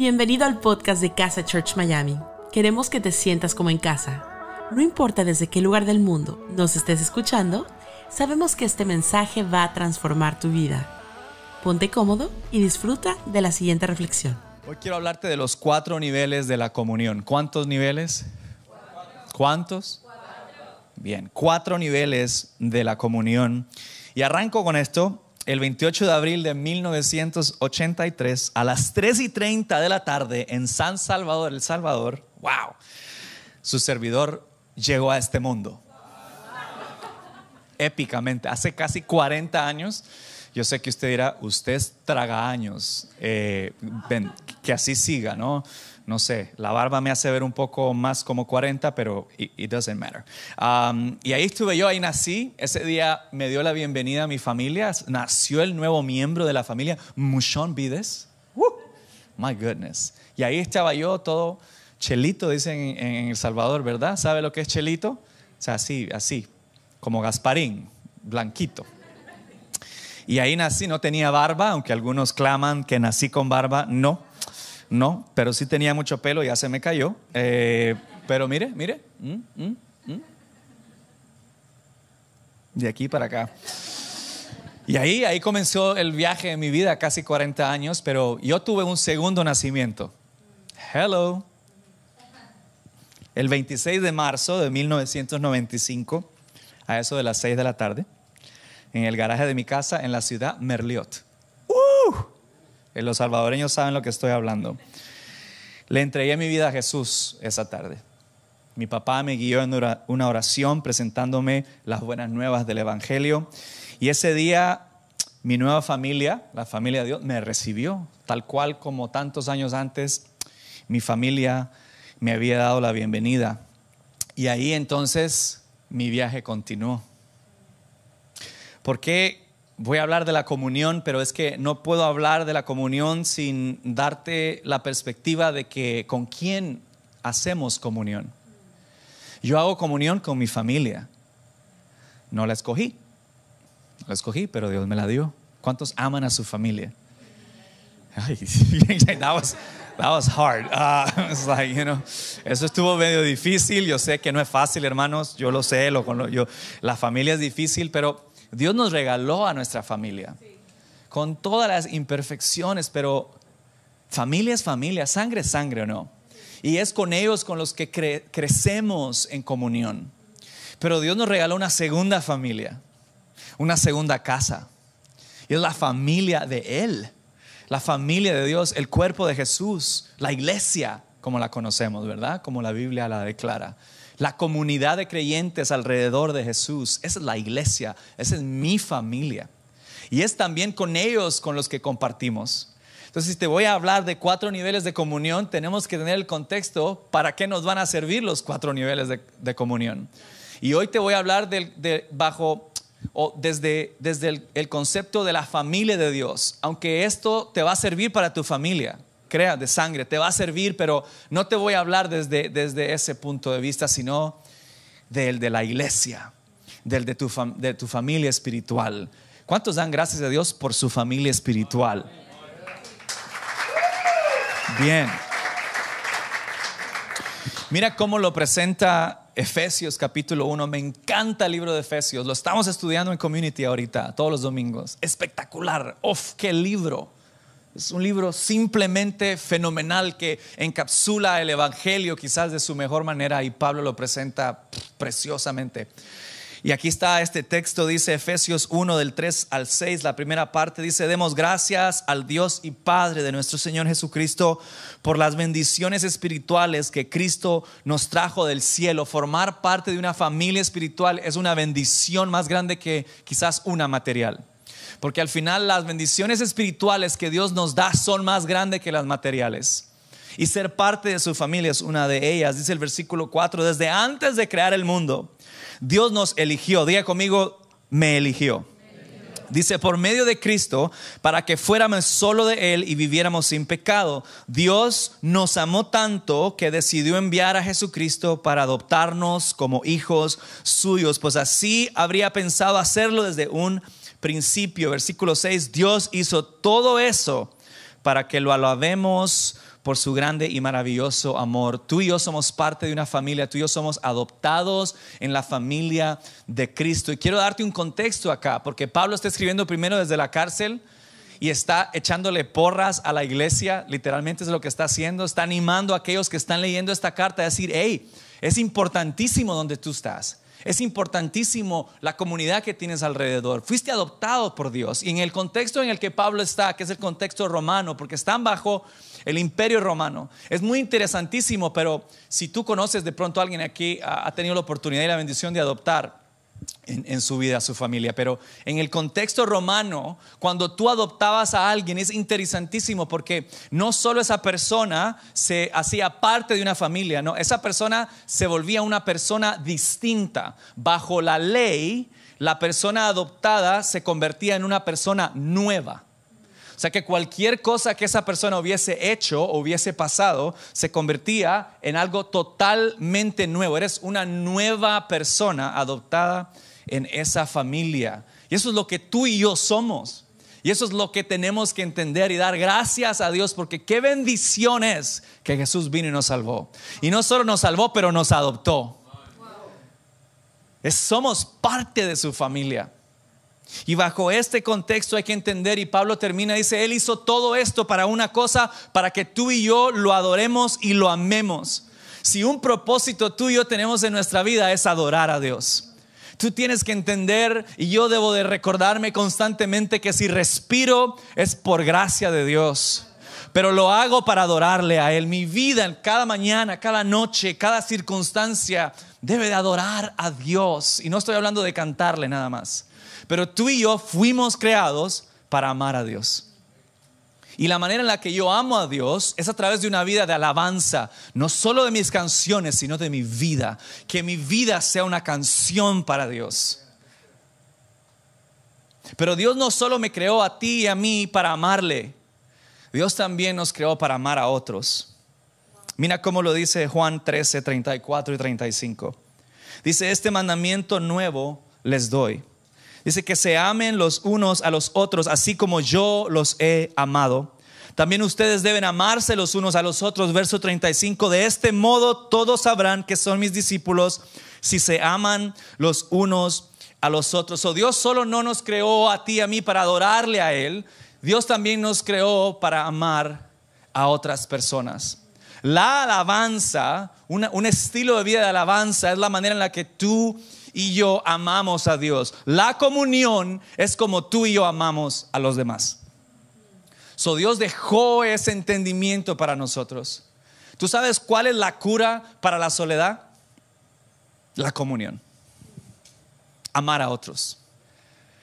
Bienvenido al podcast de Casa Church Miami. Queremos que te sientas como en casa. No importa desde qué lugar del mundo nos estés escuchando, sabemos que este mensaje va a transformar tu vida. Ponte cómodo y disfruta de la siguiente reflexión. Hoy quiero hablarte de los cuatro niveles de la comunión. ¿Cuántos niveles? ¿Cuántos? Bien, cuatro niveles de la comunión. Y arranco con esto el 28 de abril de 1983 a las 3 y 30 de la tarde en San Salvador, El Salvador. ¡Wow! Su servidor llegó a este mundo. Épicamente, hace casi 40 años. Yo sé que usted dirá, usted traga años, eh, que así siga, ¿no? No sé, la barba me hace ver un poco más como 40, pero it, doesn't matter. Um, y ahí estuve yo, ahí nací. Ese día me dio la bienvenida a mi familia. Nació el nuevo miembro de la familia, Mushon Vides. My goodness. Y ahí estaba yo todo chelito, dicen en, El Salvador, ¿verdad? ¿Sabe lo que es chelito? O sea, así, así, como Gasparín, blanquito. Y ahí nací, no tenía barba, aunque algunos claman que nací con barba, no no, pero sí tenía mucho pelo, ya se me cayó. Eh, pero mire, mire. Mm, mm, mm. De aquí para acá. Y ahí, ahí comenzó el viaje de mi vida, casi 40 años, pero yo tuve un segundo nacimiento. Hello. El 26 de marzo de 1995, a eso de las 6 de la tarde, en el garaje de mi casa en la ciudad Merliot. Eh, los salvadoreños saben lo que estoy hablando. Le entregué mi vida a Jesús esa tarde. Mi papá me guió en una oración presentándome las buenas nuevas del Evangelio. Y ese día mi nueva familia, la familia de Dios, me recibió, tal cual como tantos años antes mi familia me había dado la bienvenida. Y ahí entonces mi viaje continuó. ¿Por qué voy a hablar de la comunión, pero es que no puedo hablar de la comunión sin darte la perspectiva de que con quién hacemos comunión. Yo hago comunión con mi familia. No la escogí. No la escogí, pero Dios me la dio. ¿Cuántos aman a su familia? that, was, that was hard. Uh, like, you know, eso estuvo medio difícil. Yo sé que no es fácil, hermanos. Yo lo sé. Lo, yo, la familia es difícil, pero Dios nos regaló a nuestra familia con todas las imperfecciones, pero familia es familia, sangre es sangre o no. Y es con ellos con los que crecemos en comunión. Pero Dios nos regaló una segunda familia, una segunda casa. Y es la familia de Él, la familia de Dios, el cuerpo de Jesús, la iglesia, como la conocemos, ¿verdad? Como la Biblia la declara la comunidad de creyentes alrededor de Jesús. Esa es la iglesia, esa es mi familia. Y es también con ellos con los que compartimos. Entonces, si te voy a hablar de cuatro niveles de comunión, tenemos que tener el contexto para qué nos van a servir los cuatro niveles de, comunión. Y hoy te voy a hablar de, bajo o desde, desde el, el concepto de la familia de Dios, aunque esto te va a servir para tu familia crea, de sangre, te va a servir, pero no te voy a hablar desde, desde ese punto de vista, sino del de la iglesia, del de tu, de tu familia espiritual. ¿Cuántos dan gracias a Dios por su familia espiritual? Bien. Mira cómo lo presenta Efesios capítulo 1. Me encanta el libro de Efesios. Lo estamos estudiando en Community ahorita, todos los domingos. Espectacular. ¡Uf, qué libro! Es un libro simplemente fenomenal que encapsula el Evangelio quizás de su mejor manera y Pablo lo presenta preciosamente. Y aquí está este texto, dice Efesios 1 del 3 al 6, la primera parte dice, demos gracias al Dios y Padre de nuestro Señor Jesucristo por las bendiciones espirituales que Cristo nos trajo del cielo. Formar parte de una familia espiritual es una bendición más grande que quizás una material. Porque al final las bendiciones espirituales que Dios nos da son más grandes que las materiales. Y ser parte de su familia es una de ellas. Dice el versículo 4, desde antes de crear el mundo, Dios nos eligió. Diga conmigo, me eligió. Dice, por medio de Cristo, para que fuéramos solo de Él y viviéramos sin pecado. Dios nos amó tanto que decidió enviar a Jesucristo para adoptarnos como hijos suyos, pues así habría pensado hacerlo desde un principio, versículo 6, Dios hizo todo eso para que lo alabemos por su grande y maravilloso amor. Tú y yo somos parte de una familia, tú y yo somos adoptados en la familia de Cristo. Y quiero darte un contexto acá, porque Pablo está escribiendo primero desde la cárcel y está echándole porras a la iglesia, literalmente es lo que está haciendo, está animando a aquellos que están leyendo esta carta a decir, hey, es importantísimo donde tú estás. Es importantísimo la comunidad que tienes alrededor. Fuiste adoptado por Dios. Y en el contexto en el que Pablo está, que es el contexto romano, porque están bajo el imperio romano, es muy interesantísimo, pero si tú conoces de pronto a alguien aquí, ha tenido la oportunidad y la bendición de adoptar, en, su vida, su familia. Pero en el contexto romano, cuando tú adoptabas a alguien, es interesantísimo porque no solo esa persona se hacía parte de una familia, no, esa persona se volvía una persona distinta. Bajo la ley, la persona adoptada se convertía en una persona nueva. O sea que cualquier cosa que esa persona hubiese hecho o hubiese pasado se convertía en algo totalmente nuevo. Eres una nueva persona adoptada en esa familia. Y eso es lo que tú y yo somos. Y eso es lo que tenemos que entender y dar gracias a Dios porque qué bendición es que Jesús vino y nos salvó. Y no solo nos salvó, pero nos adoptó. somos parte de su familia. Y bajo este contexto hay que entender, y Pablo termina, dice, Él hizo todo esto para una cosa, para que tú y yo lo adoremos y lo amemos. Si un propósito tú y yo tenemos en nuestra vida es adorar a Dios. Tú tienes que entender, y yo debo de recordarme constantemente que si respiro es por gracia de Dios pero lo hago para adorarle a Él. Mi vida, cada mañana, cada noche, cada circunstancia, debe de adorar a Dios. Y no estoy hablando de cantarle nada más. Pero tú y yo fuimos creados para amar a Dios. Y la manera en la que yo amo a Dios es a través de una vida de alabanza, no solo de mis canciones, sino de mi vida. Que mi vida sea una canción para Dios. Pero Dios no solo me creó a ti y a mí para amarle, Dios también nos creó para amar a otros. Mira cómo lo dice Juan 13, 34 y 35. Dice, este mandamiento nuevo les doy Dice que se amen los unos a los otros, así como yo los he amado. También ustedes deben amarse los unos a los otros. Verso 35. De este modo todos sabrán que son mis discípulos si se aman los unos a los otros. O Dios solo no nos creó a ti y a mí para adorarle a Él. Dios también nos creó para amar a otras personas. La alabanza, un estilo de vida de alabanza, es la manera en la que tú y yo amamos a Dios. La comunión es como tú y yo amamos a los demás. So Dios dejó ese entendimiento para nosotros. ¿Tú sabes cuál es la cura para la soledad? La comunión. Amar a otros.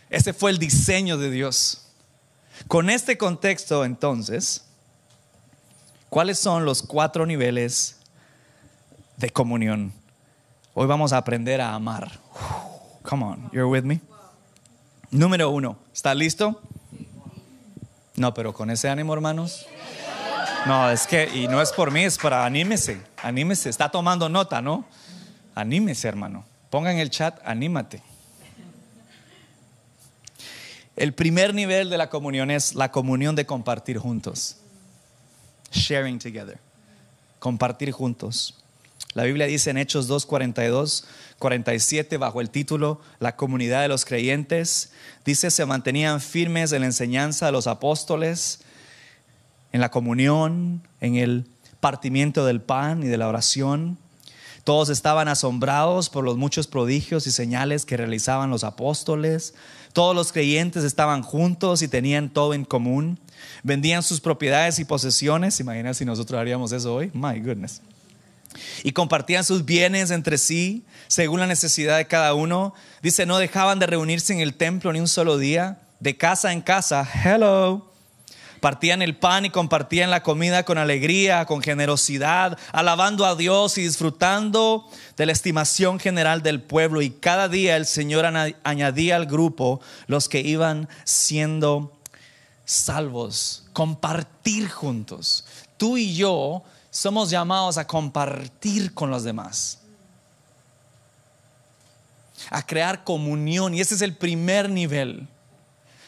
Ese fue el diseño de Dios. Con este contexto, entonces, ¿cuáles son los cuatro niveles de comunión Hoy vamos a aprender a amar. Come on, you're with me. Número uno, ¿está listo? No, pero con ese ánimo, hermanos. No, es que, y no es por mí, es para anímese, anímese. Está tomando nota, ¿no? Anímese, hermano. Ponga en el chat, anímate. El primer nivel de la comunión es la comunión de compartir juntos. Sharing together. Compartir juntos. La Biblia dice en Hechos 2, 42, 47, bajo el título La comunidad de los creyentes, dice, se mantenían firmes en la enseñanza de los apóstoles, en la comunión, en el partimiento del pan y de la oración. Todos estaban asombrados por los muchos prodigios y señales que realizaban los apóstoles. Todos los creyentes estaban juntos y tenían todo en común. Vendían sus propiedades y posesiones. Imagina si nosotros haríamos eso hoy. My goodness y compartían sus bienes entre sí según la necesidad de cada uno. Dice, no dejaban de reunirse en el templo ni un solo día, de casa en casa. Hello. Partían el pan y compartían la comida con alegría, con generosidad, alabando a Dios y disfrutando de la estimación general del pueblo. Y cada día el Señor añadía al grupo los que iban siendo salvos. Compartir juntos. Tú y yo somos llamados a compartir con los demás, a crear comunión. Y ese es el primer nivel.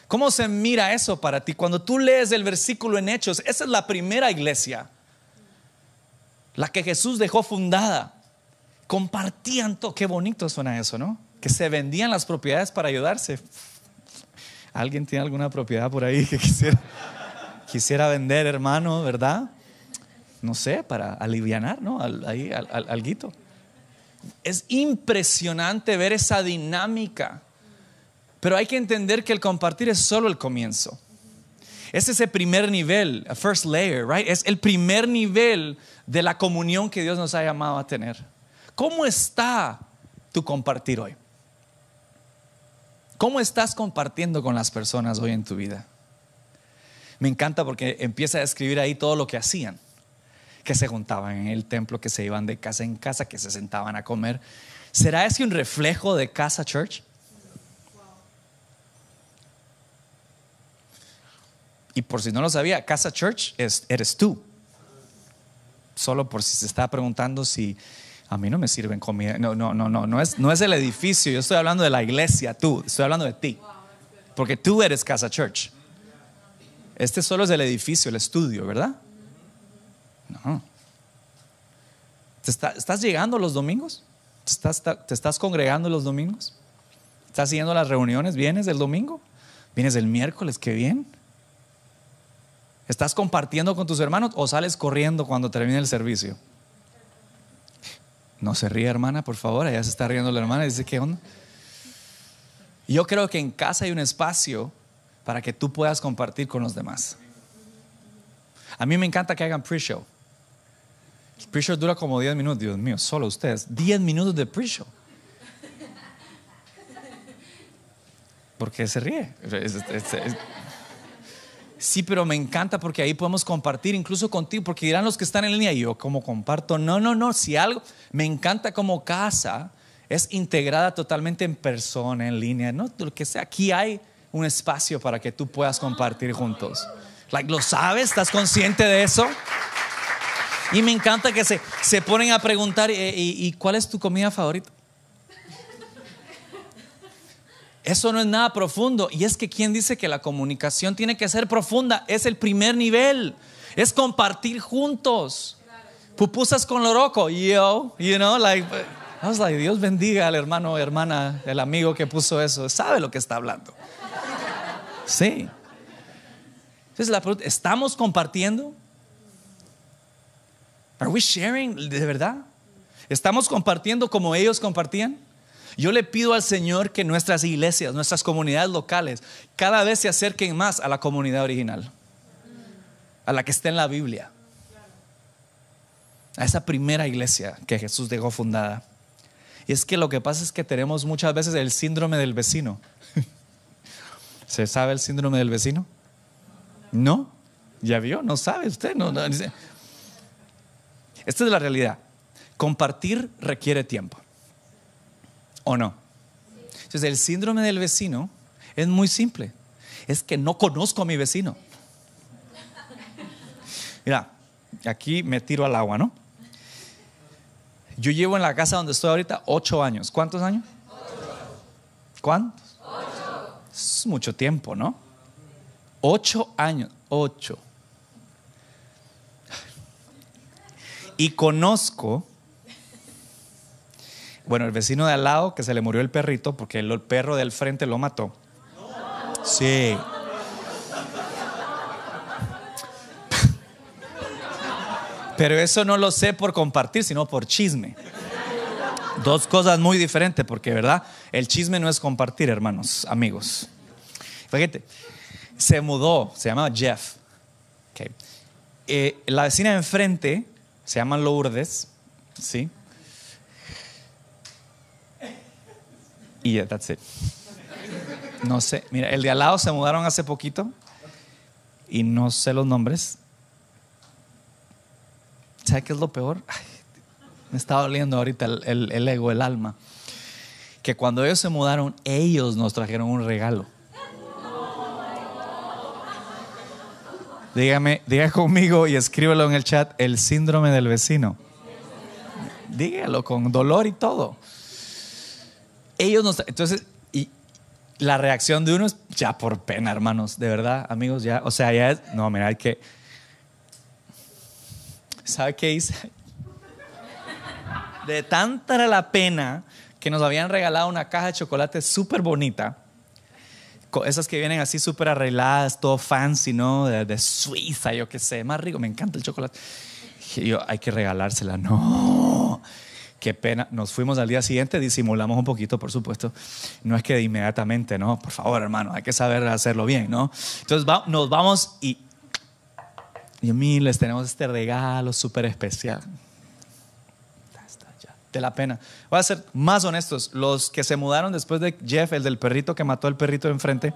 ¿Cómo se mira eso para ti? Cuando tú lees el versículo en Hechos, esa es la primera iglesia, la que Jesús dejó fundada. Compartían todo. Qué bonito suena eso, ¿no? Que se vendían las propiedades para ayudarse. ¿Alguien tiene alguna propiedad por ahí que quisiera, quisiera vender, hermano, verdad? No sé, para alivianar, ¿no? ahí, al, alguito. Es impresionante ver esa dinámica. Pero hay que entender que el compartir es solo el comienzo. Es ese primer nivel, a first layer, right? Es el primer nivel de la comunión que Dios nos ha llamado a tener. ¿Cómo está tu compartir hoy? ¿Cómo estás compartiendo con las personas hoy en tu vida? Me encanta porque empieza a escribir ahí todo lo que hacían que se juntaban en el templo, que se iban de casa en casa, que se sentaban a comer. ¿Será ese un reflejo de Casa Church? Y por si no lo sabía, Casa Church es, eres tú. Solo por si se está preguntando si a mí no me sirven comida. No, no, no, no, no es, no es el edificio. Yo estoy hablando de la iglesia, tú. Estoy hablando de ti. Porque tú eres Casa Church. Este solo es el edificio, el estudio, ¿verdad? No. ¿Te ¿Estás llegando los domingos? ¿Te estás, ¿Te estás congregando los domingos? ¿Estás siguiendo las reuniones? ¿Vienes el domingo? ¿Vienes el miércoles? ¿Qué bien? ¿Estás compartiendo con tus hermanos o sales corriendo cuando termine el servicio? No se ríe, hermana, por favor. Allá se está riendo la hermana y dice, ¿qué onda? Yo creo que en casa hay un espacio para que tú puedas compartir con los demás. A mí me encanta que hagan pre-show. Pre-show dura como 10 minutos, Dios mío, solo ustedes. 10 minutos de pre-show. ¿Por qué se ríe? Sí, pero me encanta porque ahí podemos compartir incluso contigo, porque dirán los que están en línea, y yo como comparto, no, no, no, si algo, me encanta como casa es integrada totalmente en persona, en línea, no, lo que sea, aquí hay un espacio para que tú puedas compartir juntos. Like, ¿Lo sabes? ¿Estás consciente de eso? Y me encanta que se, se ponen a preguntar, eh, ¿y, cuál es tu comida favorita? Eso no es nada profundo. Y es que quien dice que la comunicación tiene que ser profunda es el primer nivel. Es compartir juntos. Pupusas con loroco. Yo, you know, like, I was like, Dios bendiga al hermano, hermana, el amigo que puso eso. Sabe lo que está hablando. Sí. Entonces la pregunta, ¿estamos compartiendo? Are we sharing de verdad? ¿Estamos compartiendo como ellos compartían? Yo le pido al Señor que nuestras iglesias, nuestras comunidades locales, cada vez se acerquen más a la comunidad original, a la que está en la Biblia, a esa primera iglesia que Jesús dejó fundada. Y es que lo que pasa es que tenemos muchas veces el síndrome del vecino. ¿Se sabe el síndrome del vecino? No, ya vio, no sabe usted. No, no. Esta es la realidad. Compartir requiere tiempo. ¿O no? Entonces el síndrome del vecino es muy simple. Es que no conozco a mi vecino. Mira, aquí me tiro al agua, ¿no? Yo llevo en la casa donde estoy ahorita ocho años. ¿Cuántos años? ¿Cuántos? Ocho. Es mucho tiempo, ¿no? Ocho años. Ocho. Y conozco, bueno, el vecino de al lado que se le murió el perrito porque el perro del frente lo mató. Sí. Pero eso no lo sé por compartir, sino por chisme. Dos cosas muy diferentes, porque verdad, el chisme no es compartir, hermanos, amigos. Fíjate, se mudó, se llama Jeff. Eh, la vecina de enfrente se llama Lourdes, ¿sí? Y yeah, that's it. No sé, mira, el de al lado se mudaron hace poquito y no sé los nombres. ¿Sabes qué es lo peor? me está doliendo ahorita el, el ego, el alma. Que cuando ellos se mudaron, ellos nos trajeron un regalo. Dígame, diga conmigo y escríbelo en el chat, el síndrome del vecino. Dígalo con dolor y todo. Ellos nos, entonces, y la reacción de uno es ya por pena, hermanos, de verdad, amigos, ya, o sea, ya es, no, mira, hay que, ¿sabe qué hice? De tanta era la pena que nos habían regalado una caja de chocolate súper bonita, esas que vienen así súper arregladas, todo fancy, ¿no? De, de Suiza, yo qué sé, más rico, me encanta el chocolate. Y yo, hay que regalársela, no qué pena. Nos fuimos al día siguiente, disimulamos un poquito, por supuesto. No es que de inmediatamente, no, por favor, hermano, hay que saber hacerlo bien, ¿no? Entonces nos vamos y, y mí les tenemos este regalo súper especial. De la pena. Voy a ser más honestos. Los que se mudaron después de Jeff, el del perrito que mató al perrito de enfrente,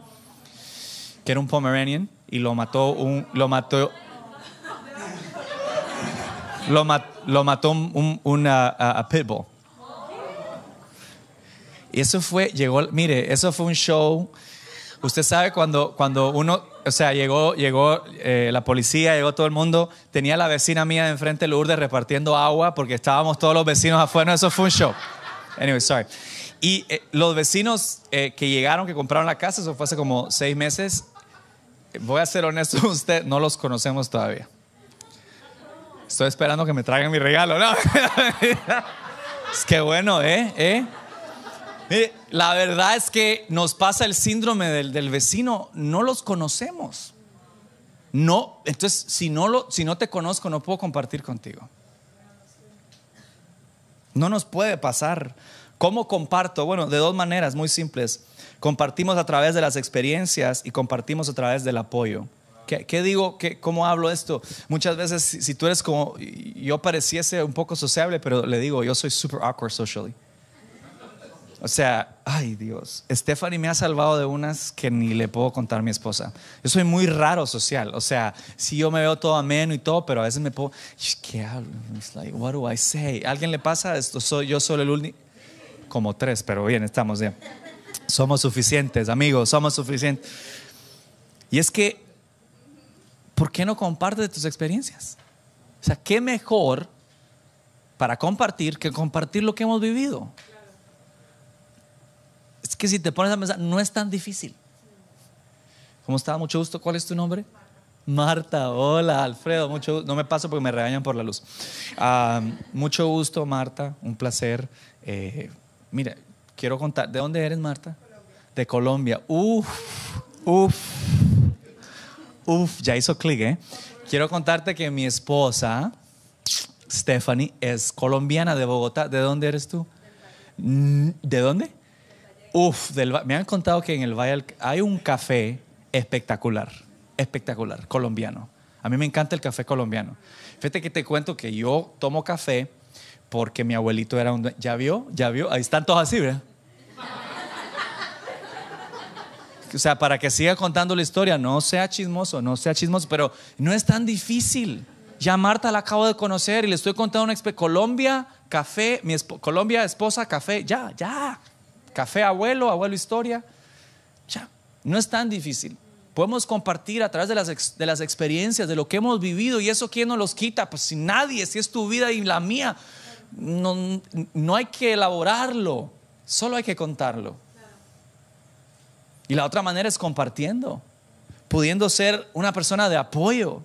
que era un Pomeranian, y lo mató un, lo mató lo, lo mató un, una, a, pitbull. Y eso fue, llegó, mire, eso fue un show. Usted sabe cuando, cuando uno, o sea, llegó, llegó eh, la policía, llegó todo el mundo, tenía la vecina mía de enfrente, Lourdes, repartiendo agua porque estábamos todos los vecinos afuera. Eso fue un show. Anyway, sorry. Y eh, los vecinos eh, que llegaron, que compraron la casa, eso fue hace como seis meses. Voy a ser honesto, usted no los conocemos todavía. Estoy esperando que me traigan mi regalo. No. es que bueno, ¿eh? ¿eh? La verdad es que nos pasa el síndrome del, del, vecino, no los conocemos. No, entonces si no, lo, si no te conozco no puedo compartir contigo. No nos puede pasar. ¿Cómo comparto? Bueno, de dos maneras muy simples. Compartimos a través de las experiencias y compartimos a través del apoyo. ¿Qué, digo? ¿Qué, ¿Cómo hablo esto? Muchas veces, si, tú eres como, yo pareciese un poco sociable, pero le digo, yo soy super awkward socially. O sea, ay Dios, Stephanie me ha salvado de unas que ni le puedo contar a mi esposa. Yo soy muy raro social. O sea, si yo me veo todo ameno y todo, pero a veces me puedo, ¿qué hablo? It's like, what do I say? ¿Alguien le pasa esto? Soy yo solo el único. Como tres, pero bien, estamos bien. Somos suficientes, amigos, somos suficientes. Y es que ¿por qué no compartes tus experiencias? O sea, ¿qué mejor para compartir que compartir lo que hemos vivido? Es que si te pones a pensar, no es tan difícil. ¿Cómo está? Mucho gusto. ¿Cuál es tu nombre? Marta, hola Alfredo, mucho No me paso porque me regañan por la luz. Ah, mucho gusto, Marta, un placer. Eh, mira, quiero contar, ¿de dónde eres, Marta? De Colombia. Uf, uf. Uf, ya hizo clic, ¿eh? Quiero contarte que mi esposa, Stephanie, es colombiana de Bogotá. ¿De dónde eres tú? ¿De dónde? Uf, me han contado que en el Valle hay un café espectacular, espectacular, colombiano. A mí me encanta el café colombiano. Fíjate que te cuento que yo tomo café porque mi abuelito era un... ¿Ya vio? ¿Ya vio? Ahí están todos así, ¿verdad? o sea, para que siga contando la historia, no sea chismoso, no sea chismoso, pero no es tan difícil. Ya Marta la acabo de conocer y le estoy contando una experiencia. Colombia, café, mi Colombia, esposa, café, ya, ya. Café, abuelo, abuelo, historia. Ya, no es tan difícil. Podemos compartir a través de las, de las experiencias, de lo que hemos vivido y eso quién nos los quita, pues si nadie, si es tu vida y la mía, no, no hay que elaborarlo, solo hay que contarlo. Y la otra manera es compartiendo, pudiendo ser una persona de apoyo.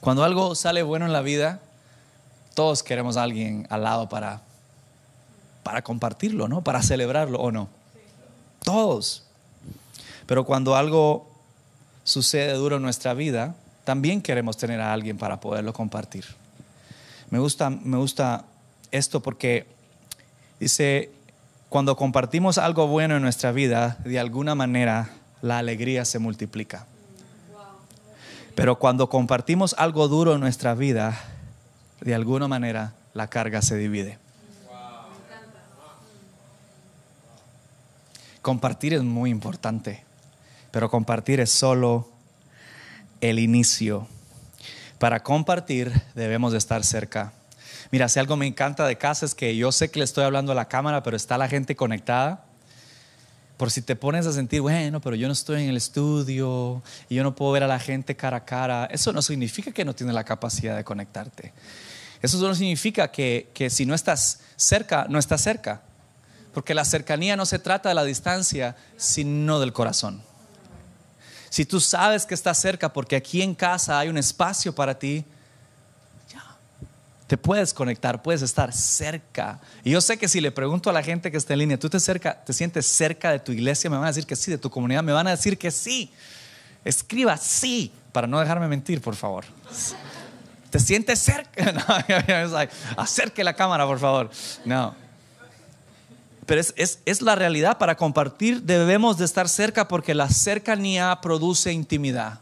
Cuando algo sale bueno en la vida, todos queremos a alguien al lado para, para compartirlo, ¿no? Para celebrarlo o no. Todos. Pero cuando algo sucede duro en nuestra vida, también queremos tener a alguien para poderlo compartir. Me gusta, me gusta esto porque dice cuando compartimos algo bueno en nuestra vida, de alguna manera la alegría se multiplica. Pero cuando compartimos algo duro en nuestra vida, de alguna manera la carga se divide. Compartir es muy importante, pero compartir es solo el inicio. Para compartir debemos de estar cerca Mira, si algo me encanta de casa es que yo sé que le estoy hablando a la cámara, pero está la gente conectada. Por si te pones a sentir, bueno, pero yo no estoy en el estudio y yo no puedo ver a la gente cara a cara, eso no significa que no tienes la capacidad de conectarte. Eso no significa que, que si no estás cerca, no estás cerca. Porque la cercanía no se trata de la distancia, sino del corazón. Si tú sabes que estás cerca porque aquí en casa hay un espacio para ti, te puedes conectar, puedes estar cerca. Y yo sé que si le pregunto a la gente que está en línea, ¿tú te, cerca, te sientes cerca de tu iglesia? Me van a decir que sí, de tu comunidad, me van a decir que sí. Escriba sí, para no dejarme mentir, por favor. ¿Te sientes cerca? No, acerque la cámara, por favor. No. Pero es, es, la realidad. Para compartir debemos de estar cerca porque la cercanía produce intimidad.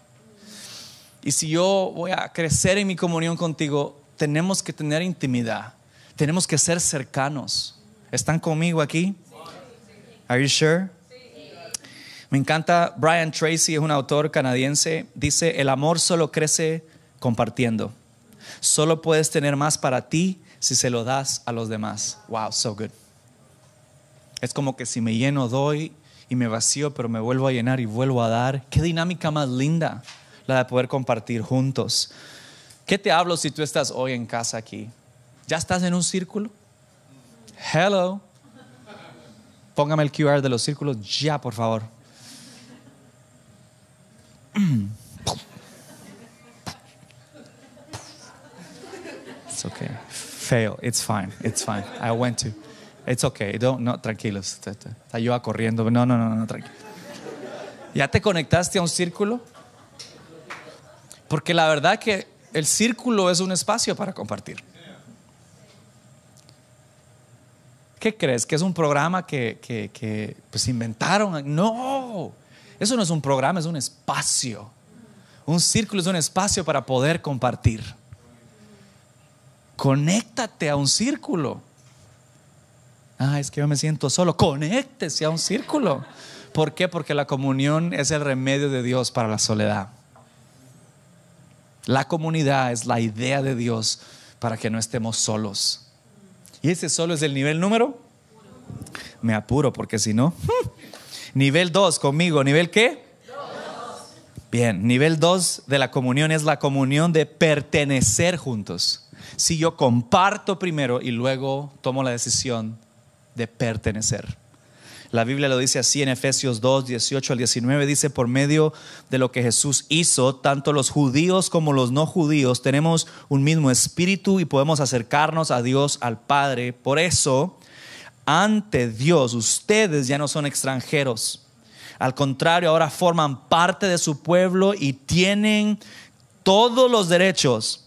Y si yo voy a crecer en mi comunión contigo, tenemos que tener intimidad. Tenemos que ser cercanos. ¿Están conmigo aquí? Are you sure? Me encanta, Brian Tracy es un autor canadiense, dice, el amor solo crece compartiendo. Solo puedes tener más para ti si se lo das a los demás. Wow, so good. Es como que si me lleno doy y me vacío, pero me vuelvo a llenar y vuelvo a dar. Qué dinámica más linda la de poder compartir juntos. ¿Qué te hablo si tú estás hoy en casa aquí? ¿Ya estás en un círculo? Hello. Póngame el QR de los círculos ya, por favor. It's okay. Fail. It's fine. It's fine. I went to. It's okay. Don't, no, tranquilos. Está yo corriendo. No, no, no, no, tranquilo. ¿Ya te conectaste a un círculo? Porque la verdad que el círculo es un espacio para compartir. ¿Qué crees? ¿Que es un programa que, que, que pues inventaron? No, eso no es un programa, es un espacio. Un círculo es un espacio para poder compartir. Conéctate a un círculo. Ah, es que yo me siento solo. Conéctese a un círculo. ¿Por qué? Porque la comunión es el remedio de Dios para la soledad. La comunidad es la idea de Dios para que no estemos solos. Y ese solo es el nivel número. Me apuro porque si no. nivel 2 conmigo. ¿Nivel qué? Bien, nivel 2 de la comunión es la comunión de pertenecer juntos. Si yo comparto primero y luego tomo la decisión de pertenecer. La Biblia lo dice así en Efesios 2, 18 al 19, dice, por medio de lo que Jesús hizo, tanto los judíos como los no judíos tenemos un mismo espíritu y podemos acercarnos a Dios, al Padre. Por eso, ante Dios, ustedes ya no son extranjeros. Al contrario, ahora forman parte de su pueblo y tienen todos los derechos.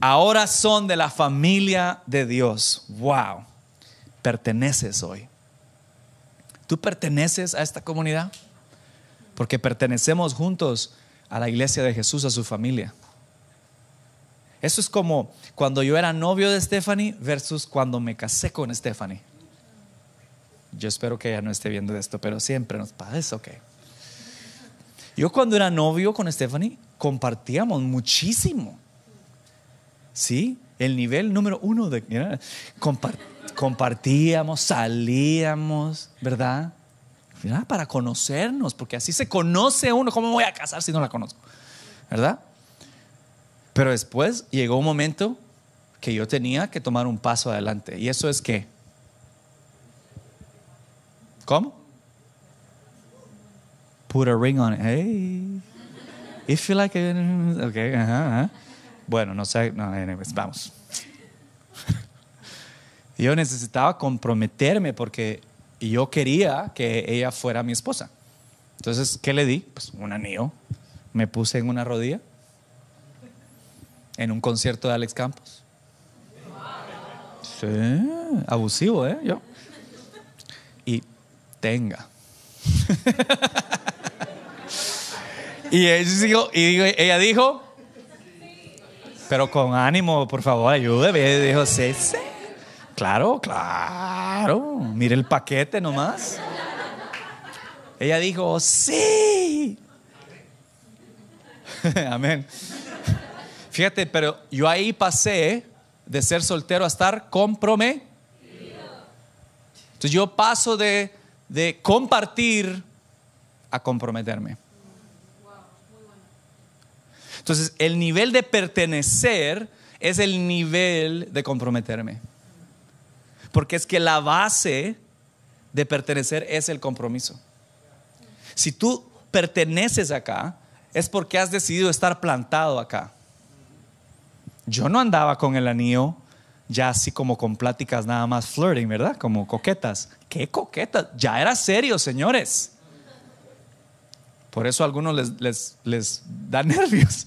Ahora son de la familia de Dios. Wow perteneces hoy. ¿Tú perteneces a esta comunidad? Porque pertenecemos juntos a la iglesia de Jesús, a su familia. Eso es como cuando yo era novio de Stephanie versus cuando me casé con Stephanie. Yo espero que ella no esté viendo esto, pero siempre nos pasa ok. Yo cuando era novio con Stephanie compartíamos muchísimo. ¿Sí? El nivel número uno de compartir compartíamos, salíamos, ¿verdad? Para conocernos, porque así se conoce uno. ¿Cómo me voy a casar si no la conozco? ¿Verdad? Pero después llegó un momento que yo tenía que tomar un paso adelante. ¿Y eso es qué? ¿Cómo? Put a ring on it. Hey. If you like it. Okay, Bueno, no sé. No, anyways, vamos. Yo necesitaba comprometerme porque yo quería que ella fuera mi esposa. Entonces, ¿qué le di? Pues un anillo. Me puse en una rodilla en un concierto de Alex Campos. Sí, abusivo, ¿eh? Yo. Y tenga. y, ella dijo, pero con ánimo, por favor, ayúdeme. Dijo, sí, sí. Claro, claro. Mire el paquete nomás. Ella dijo, sí. Amén. Fíjate, pero yo ahí pasé de ser soltero a estar comprometido. Entonces yo paso de, de compartir a comprometerme. Entonces el nivel de pertenecer es el nivel de comprometerme. Porque es que la base de pertenecer es el compromiso. Si tú perteneces acá, es porque has decidido estar plantado acá. Yo no andaba con el anillo ya así como con pláticas nada más flirting, ¿verdad? Como coquetas. ¿Qué coquetas? Ya era serio, señores. Por eso a algunos les, les, les da nervios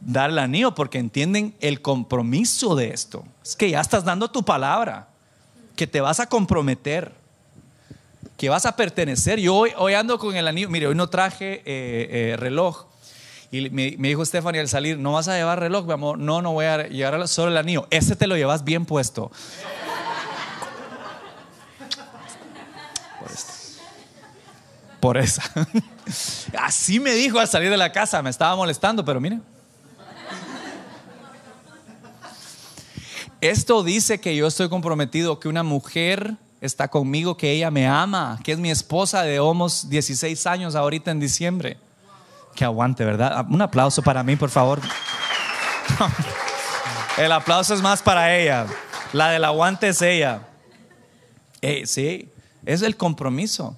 dar el anillo porque entienden el compromiso de esto. Es que ya estás dando tu palabra, que te vas a comprometer, que vas a pertenecer. Yo hoy, ando con el anillo, mire, hoy no traje eh, eh, reloj. Y me, dijo Stephanie al salir, ¿no vas a llevar reloj, mi amor? No, no voy a llevar solo el anillo. Ese te lo llevas bien puesto. Por, esto. Por esa. Así me dijo al salir de la casa, me estaba molestando, pero mire. Esto dice que yo estoy comprometido, que una mujer está conmigo, que ella me ama, que es mi esposa de homos 16 años ahorita en diciembre. Que aguante, ¿verdad? Un aplauso para mí, por favor. El aplauso es más para ella. La del aguante es ella. sí, es el compromiso.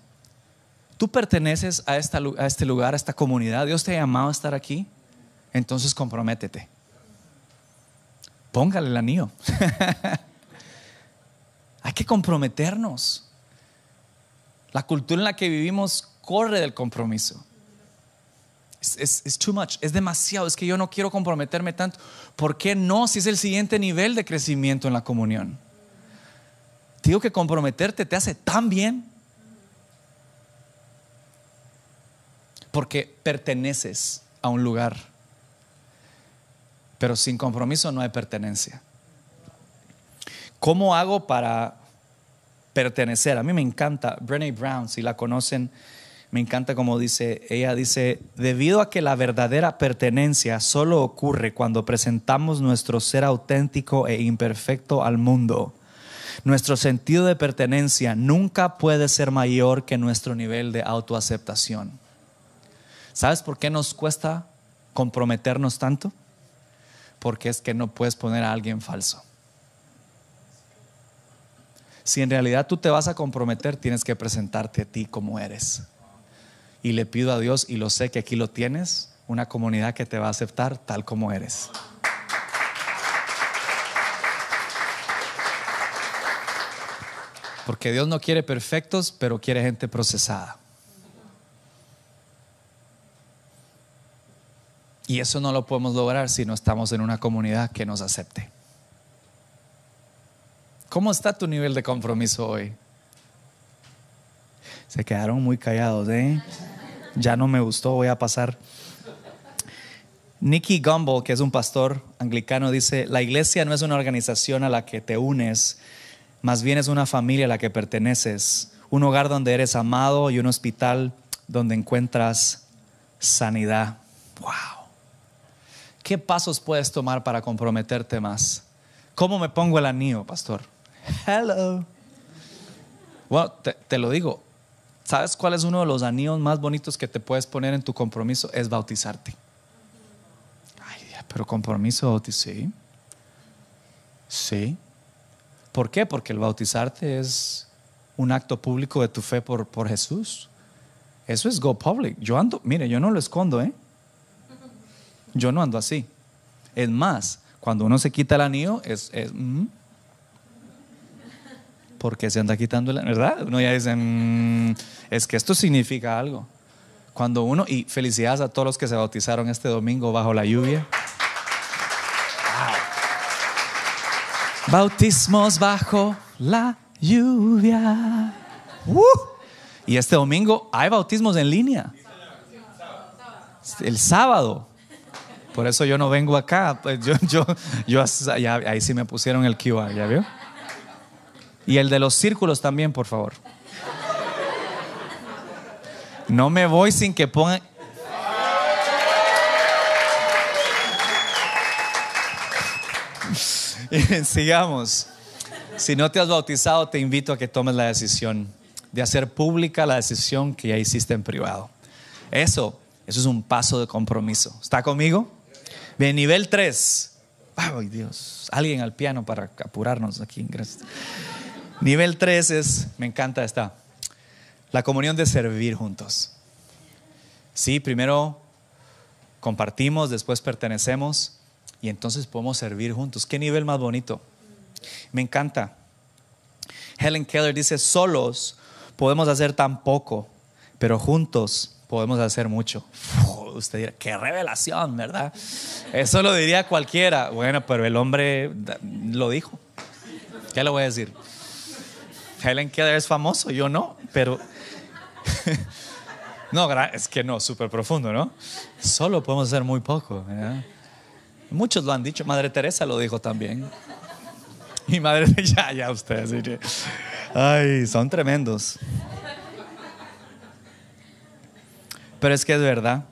Tú perteneces a, esta, a este lugar, a esta comunidad. Dios te ha llamado a estar aquí. Entonces comprométete. Póngale el anillo. Hay que comprometernos. La cultura en la que vivimos corre del compromiso. Es, too much, es demasiado, es que yo no quiero comprometerme tanto. ¿Por qué no? Si es el siguiente nivel de crecimiento en la comunión. digo que comprometerte te hace tan bien. Porque perteneces a un lugar. Pero sin compromiso no hay pertenencia. ¿Cómo hago para pertenecer? A mí me encanta. Brené Brown, si la conocen, me encanta como dice, ella dice, debido a que la verdadera pertenencia solo ocurre cuando presentamos nuestro ser auténtico e imperfecto al mundo, nuestro sentido de pertenencia nunca puede ser mayor que nuestro nivel de autoaceptación. ¿Sabes por qué nos cuesta comprometernos tanto? Porque es que no puedes poner a alguien falso. Si en realidad tú te vas a comprometer, tienes que presentarte a ti como eres y le pido a Dios, y lo sé que aquí lo tienes, una comunidad que te va a aceptar tal como eres. Porque Dios no quiere perfectos, pero quiere gente procesada. Y eso no lo podemos lograr si no estamos en una comunidad que nos acepte. ¿Cómo está tu nivel de compromiso hoy? Se quedaron muy callados, ¿eh? Ya no me gustó, voy a pasar. Nicky Gumbel, que es un pastor anglicano, dice, la iglesia no es una organización a la que te unes, más bien es una familia a la que perteneces, un hogar donde eres amado y un hospital donde encuentras sanidad. Wow. ¿Qué pasos puedes tomar para comprometerte más? ¿Cómo me pongo el anillo, pastor? Hello. Bueno, te lo digo, ¿Sabes cuál es uno de los anillos más bonitos que te puedes poner en tu compromiso? Es bautizarte. Ay, pero compromiso, sí. Sí. ¿Por qué? Porque el bautizarte es un acto público de tu fe por, por Jesús. Eso es go public. Yo ando, mire, yo no lo escondo, ¿eh? Yo no ando así. Es más, cuando uno se quita el anillo, es, es mm, porque se anda quitando la verdad. Uno ya dice, mm, es que esto significa algo. Cuando uno, y felicidades a todos los que se bautizaron este domingo bajo la lluvia. Bautismos bajo la lluvia. Y este domingo hay bautismos en línea. El sábado. Por eso yo no vengo acá. Pues yo, yo, yo, ahí sí me pusieron el QR, ¿ya vio? Y el de los círculos también, por favor. No me voy sin que pongan... Sigamos. Si no te has bautizado, te invito a que tomes la decisión de hacer pública la decisión que ya hiciste en privado. Eso, eso es un paso de compromiso. ¿Está conmigo? Bien, nivel 3. Ay, Dios. Alguien al piano para apurarnos aquí. Gracias. Nivel 3 es, me encanta esta. La comunión de servir juntos. Sí, primero compartimos, después pertenecemos y entonces podemos servir juntos. ¿Qué nivel más bonito? Me encanta. Helen Keller dice, solos podemos hacer tan poco, pero juntos podemos hacer mucho. Usted dirá, qué revelación, ¿verdad? Eso lo diría cualquiera. Bueno, pero el hombre lo dijo. ¿Qué le voy a decir? Helen Keller es famoso, yo no, pero... no, es que no, súper profundo, ¿no? Solo podemos hacer muy poco. Muchos lo han dicho, Madre Teresa lo dijo también. Y Madre, ya, ya ustedes. Ay, son tremendos. Pero es que es verdad.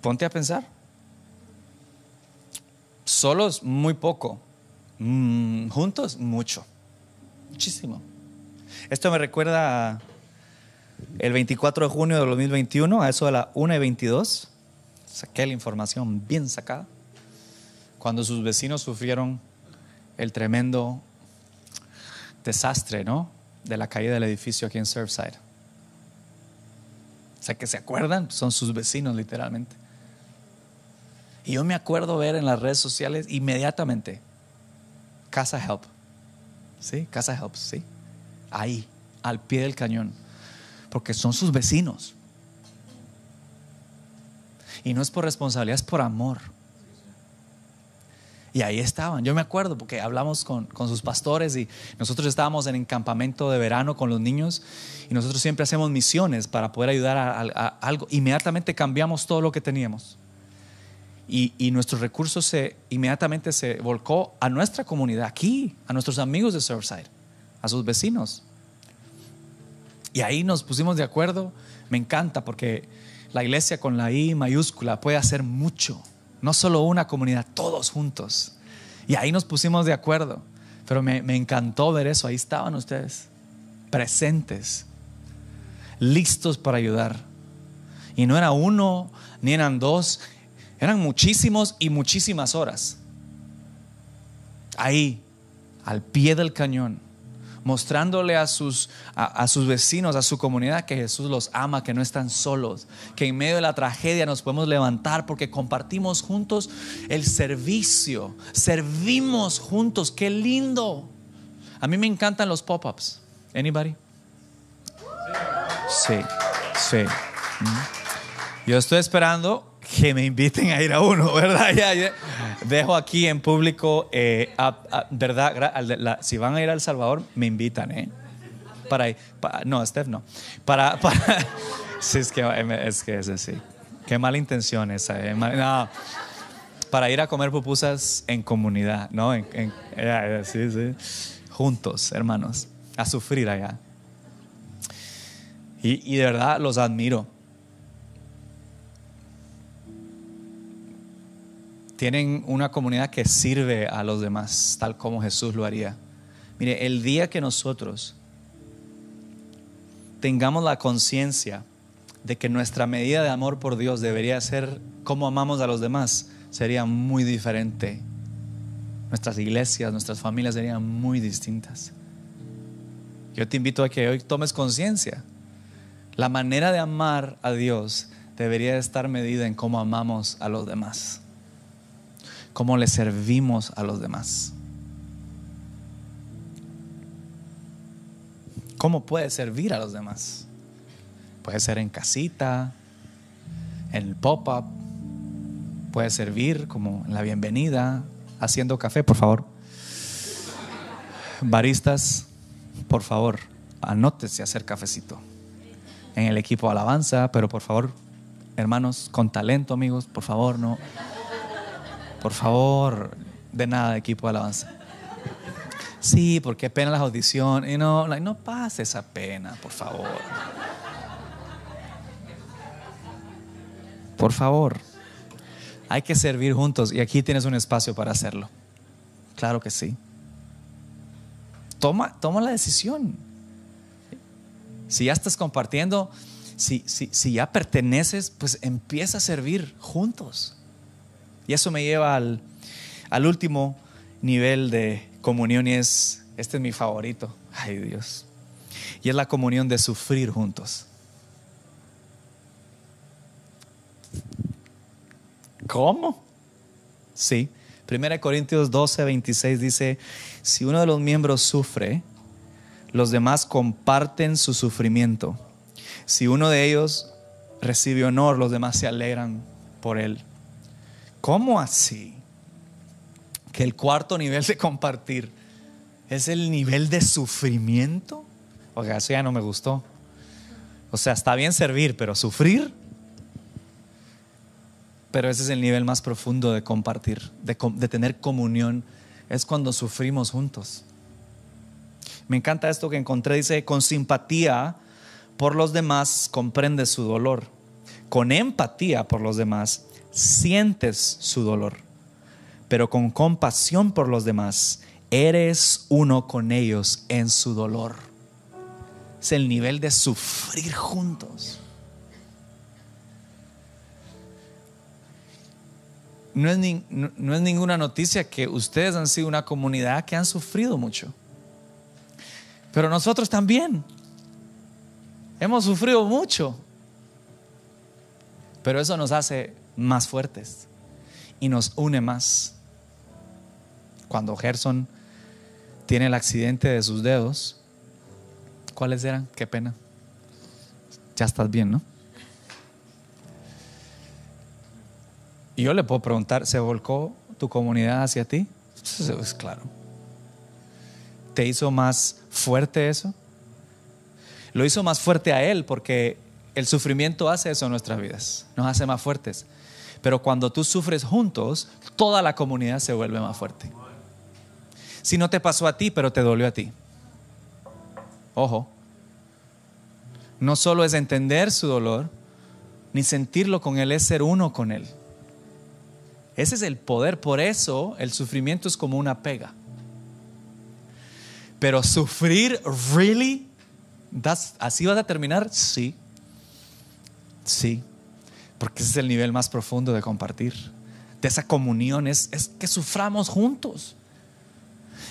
Ponte a pensar. Solos, muy poco. Mm, juntos, mucho. Muchísimo. Esto me recuerda a el 24 de junio de 2021, a eso de la 1 y 22. Saqué la información bien sacada. Cuando sus vecinos sufrieron el tremendo desastre, ¿no? De la caída del edificio aquí en Surfside. O sea, que se acuerdan, son sus vecinos literalmente. Y yo me acuerdo ver en las redes sociales inmediatamente, Casa Help. ¿Sí? Casa Help, ¿sí? Ahí, al pie del cañón. Porque son sus vecinos. Y no es por responsabilidad, es por amor. Y ahí estaban. Yo me acuerdo porque hablamos con, con, sus pastores y nosotros estábamos en el campamento de verano con los niños y nosotros siempre hacemos misiones para poder ayudar a, algo. Inmediatamente cambiamos todo lo que teníamos. Y, y nuestros recursos se, inmediatamente se volcó a nuestra comunidad, aquí, a nuestros amigos de Surfside, a sus vecinos. Y ahí nos pusimos de acuerdo. Me encanta porque la iglesia con la I mayúscula puede hacer mucho no solo una comunidad, todos juntos. Y ahí nos pusimos de acuerdo. Pero me, encantó ver eso. Ahí estaban ustedes, presentes, listos para ayudar. Y no era uno, ni eran dos, eran muchísimos y muchísimas horas. Ahí, al pie del cañón mostrándole a sus, a, sus vecinos, a su comunidad, que Jesús los ama, que no están solos, que en medio de la tragedia nos podemos levantar porque compartimos juntos el servicio, servimos juntos, qué lindo. A mí me encantan los pop-ups. Anybody? Sí, sí. Yo estoy esperando que me inviten a ir a uno, ¿verdad? Ya, Dejo aquí en público, eh, ¿verdad? si van a ir a El Salvador, me invitan, ¿eh? Para, no, Steph no. Para, para sí, es que es que es así. Qué mala intención esa, ¿eh? No, para ir a comer pupusas en comunidad, ¿no? En, sí, sí. Juntos, hermanos, a sufrir allá. Y, y de verdad los admiro tienen una comunidad que sirve a los demás, tal como Jesús lo haría. Mire, el día que nosotros tengamos la conciencia de que nuestra medida de amor por Dios debería ser como amamos a los demás, sería muy diferente. Nuestras iglesias, nuestras familias serían muy distintas. Yo te invito a que hoy tomes conciencia. La manera de amar a Dios debería estar medida en cómo amamos a los demás cómo le servimos a los demás. ¿Cómo puede servir a los demás? Puede ser en casita, en el pop-up, puede servir como en la bienvenida, haciendo café, por favor. Baristas, por favor, anótese a hacer cafecito. En el equipo alabanza, pero por favor, hermanos, con talento, amigos, por favor, no por favor, de nada, equipo de alabanza. Sí, porque pena las audiciones. Y no, no pase esa pena, por favor. Por favor. Hay que servir juntos y aquí tienes un espacio para hacerlo. Claro que sí. Toma, toma la decisión. Si ya estás compartiendo, si, si, si ya perteneces, pues empieza a servir juntos. Y eso me lleva al, último nivel de comunión y es, este es mi favorito. Ay Dios. Y es la comunión de sufrir juntos. ¿Cómo? Sí. 1 Corintios 12, 26 dice, si uno de los miembros sufre, los demás comparten su sufrimiento. Si uno de ellos recibe honor, los demás se alegran por él. ¿Cómo así? Que el cuarto nivel de compartir es el nivel de sufrimiento. O sea, eso ya no me gustó. O sea, está bien servir, pero sufrir. Pero ese es el nivel más profundo de compartir, de, de tener comunión. Es cuando sufrimos juntos. Me encanta esto que encontré. Dice, con simpatía por los demás comprende su dolor. Con empatía por los demás sientes su dolor. Pero con compasión por los demás eres uno con ellos en su dolor. Es el nivel de sufrir juntos. No es, no es ninguna noticia que ustedes han sido una comunidad que han sufrido mucho. Pero nosotros también. Hemos sufrido mucho. Pero eso nos hace más fuertes y nos une más. Cuando Gerson tiene el accidente de sus dedos, ¿cuáles eran? Qué pena. Ya estás bien, ¿no? Y yo le puedo preguntar, ¿se volcó tu comunidad hacia ti? Es claro. ¿Te hizo más fuerte eso? Lo hizo más fuerte a él porque el sufrimiento hace eso en nuestras vidas, nos hace más fuertes. Pero cuando tú sufres juntos, toda la comunidad se vuelve más fuerte. Si no te pasó a ti, pero te dolió a ti. Ojo, no solo es entender su dolor, ni sentirlo con él, es ser uno con él. Ese es el poder, por eso el sufrimiento es como una pega. Pero sufrir, ¿really? ¿Así vas a terminar? Sí. Sí. Porque ese es el nivel más profundo de compartir. De esa comunión. Es, es que suframos juntos.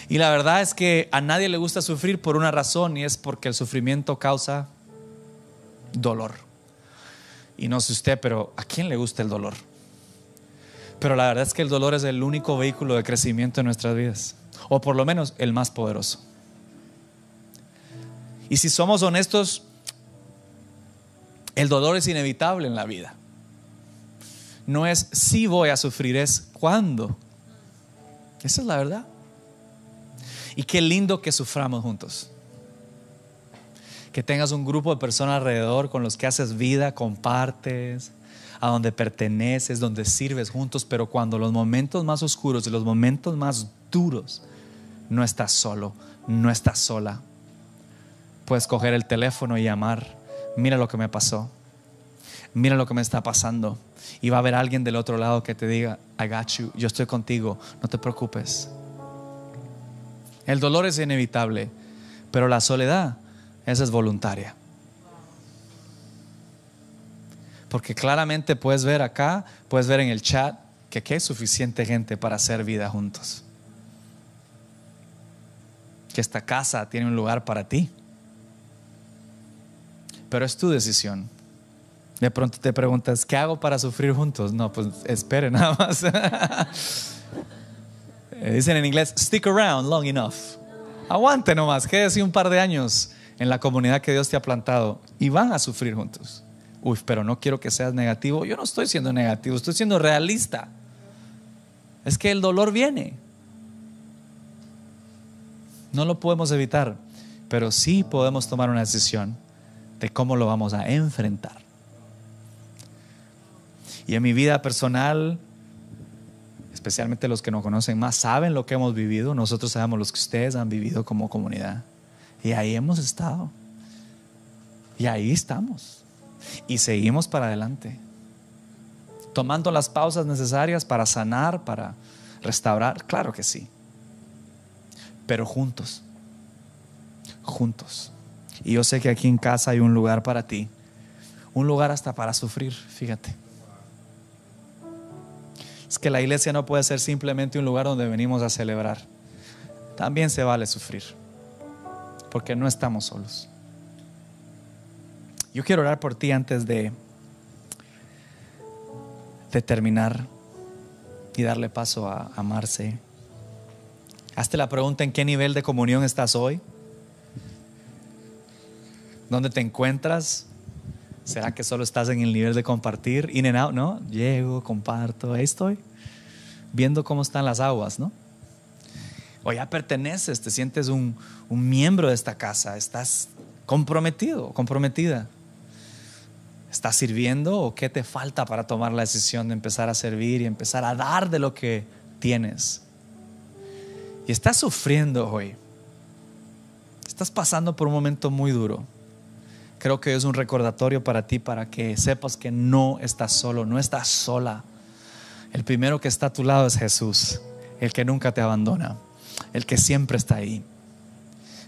Y la verdad es que a nadie le gusta sufrir por una razón y es porque el sufrimiento causa dolor. Y no sé usted, pero ¿a quién le gusta el dolor? Pero la verdad es que el dolor es el único vehículo de crecimiento en nuestras vidas. O por lo menos el más poderoso. Y si somos honestos, el dolor es inevitable en la vida. No es si voy a sufrir, es cuándo. Esa es la verdad. Y qué lindo que suframos juntos. Que tengas un grupo de personas alrededor con los que haces vida, compartes, a donde perteneces, donde sirves juntos, pero cuando los momentos más oscuros y los momentos más duros, no estás solo, no estás sola puedes coger el teléfono y llamar, mira lo que me pasó, mira lo que me está pasando. Y va a haber alguien del otro lado que te diga, I got you, yo estoy contigo, no te preocupes. El dolor es inevitable, pero la soledad, esa es voluntaria. Porque claramente puedes ver acá, puedes ver en el chat que aquí hay suficiente gente para hacer vida juntos. Que esta casa tiene un lugar para ti pero es tu decisión. De pronto te preguntas, ¿qué hago para sufrir juntos? No, pues espere nada más. Dicen en inglés, stick around long enough. Aguante nomás, quédese un par de años en la comunidad que Dios te ha plantado y van a sufrir juntos. Uy, pero no quiero que seas negativo. Yo no estoy siendo negativo, estoy siendo realista. Es que el dolor viene. No lo podemos evitar, pero sí podemos tomar una decisión de cómo lo vamos a enfrentar. Y en mi vida personal, especialmente los que nos conocen más, saben lo que hemos vivido. Nosotros sabemos lo que ustedes han vivido como comunidad. Y ahí hemos estado. Y ahí estamos. Y seguimos para adelante. Tomando las pausas necesarias para sanar, para restaurar. Claro que sí. Pero juntos. Juntos. Y yo sé que aquí en casa hay un lugar para ti. Un lugar hasta para sufrir, fíjate. Es que la iglesia no puede ser simplemente un lugar donde venimos a celebrar. También se vale sufrir. porque no estamos solos. Yo quiero orar por ti antes de, terminar y darle paso a, a Marce. Hazte la pregunta en qué nivel de comunión estás hoy. ¿Dónde te encuentras? ¿Será que solo estás en el nivel de compartir? In and out, ¿no? Llego, comparto, ahí estoy. Viendo cómo están las aguas, ¿no? O ya perteneces, te sientes un, un miembro de esta casa, estás comprometido, comprometida. ¿Estás sirviendo o qué te falta para tomar la decisión de empezar a servir y empezar a dar de lo que tienes? Y estás sufriendo hoy. Estás pasando por un momento muy duro creo que es un recordatorio para ti, para que sepas que no estás solo, no estás sola. El primero que está a tu lado es Jesús, el que nunca te abandona, el que siempre está ahí.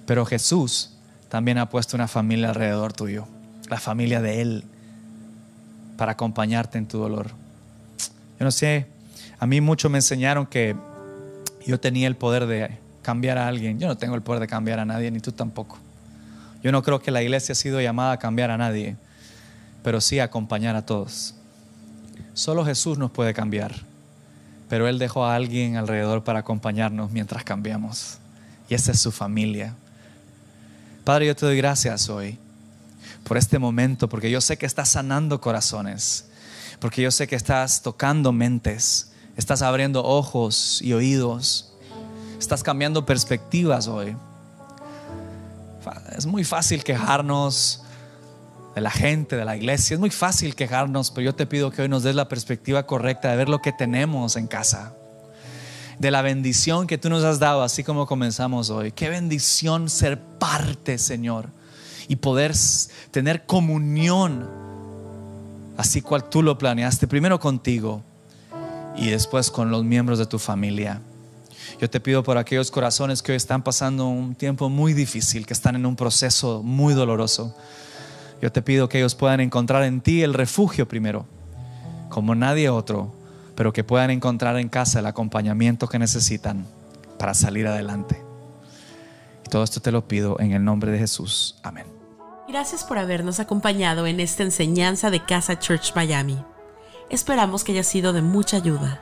Pero Jesús también ha puesto una familia alrededor tuyo, la familia de Él, para acompañarte en tu dolor. Yo no sé, a mí mucho me enseñaron que yo tenía el poder de cambiar a alguien. Yo no tengo el poder de cambiar a nadie, ni tú tampoco. Yo no creo que la iglesia ha sido llamada a cambiar a nadie, pero sí a acompañar a todos. Solo Jesús nos puede cambiar, pero Él dejó a alguien alrededor para acompañarnos mientras cambiamos. Y esa es su familia. Padre, yo te doy gracias hoy por este momento, porque yo sé que estás sanando corazones, porque yo sé que estás tocando mentes, estás abriendo ojos y oídos, estás cambiando perspectivas hoy es muy fácil quejarnos de la gente, de la iglesia. Es muy fácil quejarnos, pero yo te pido que hoy nos des la perspectiva correcta de ver lo que tenemos en casa. De la bendición que tú nos has dado, así como comenzamos hoy. Qué bendición ser parte, Señor. Y poder tener comunión, así cual tú lo planeaste. Primero contigo y después con los miembros de tu familia. Yo te pido por aquellos corazones que hoy están pasando un tiempo muy difícil, que están en un proceso muy doloroso. Yo te pido que ellos puedan encontrar en ti el refugio primero, como nadie otro, pero que puedan encontrar en casa el acompañamiento que necesitan para salir adelante. Y todo esto te lo pido en el nombre de Jesús. Amén. Gracias por habernos acompañado en esta enseñanza de Casa Church Miami. Esperamos que haya sido de mucha ayuda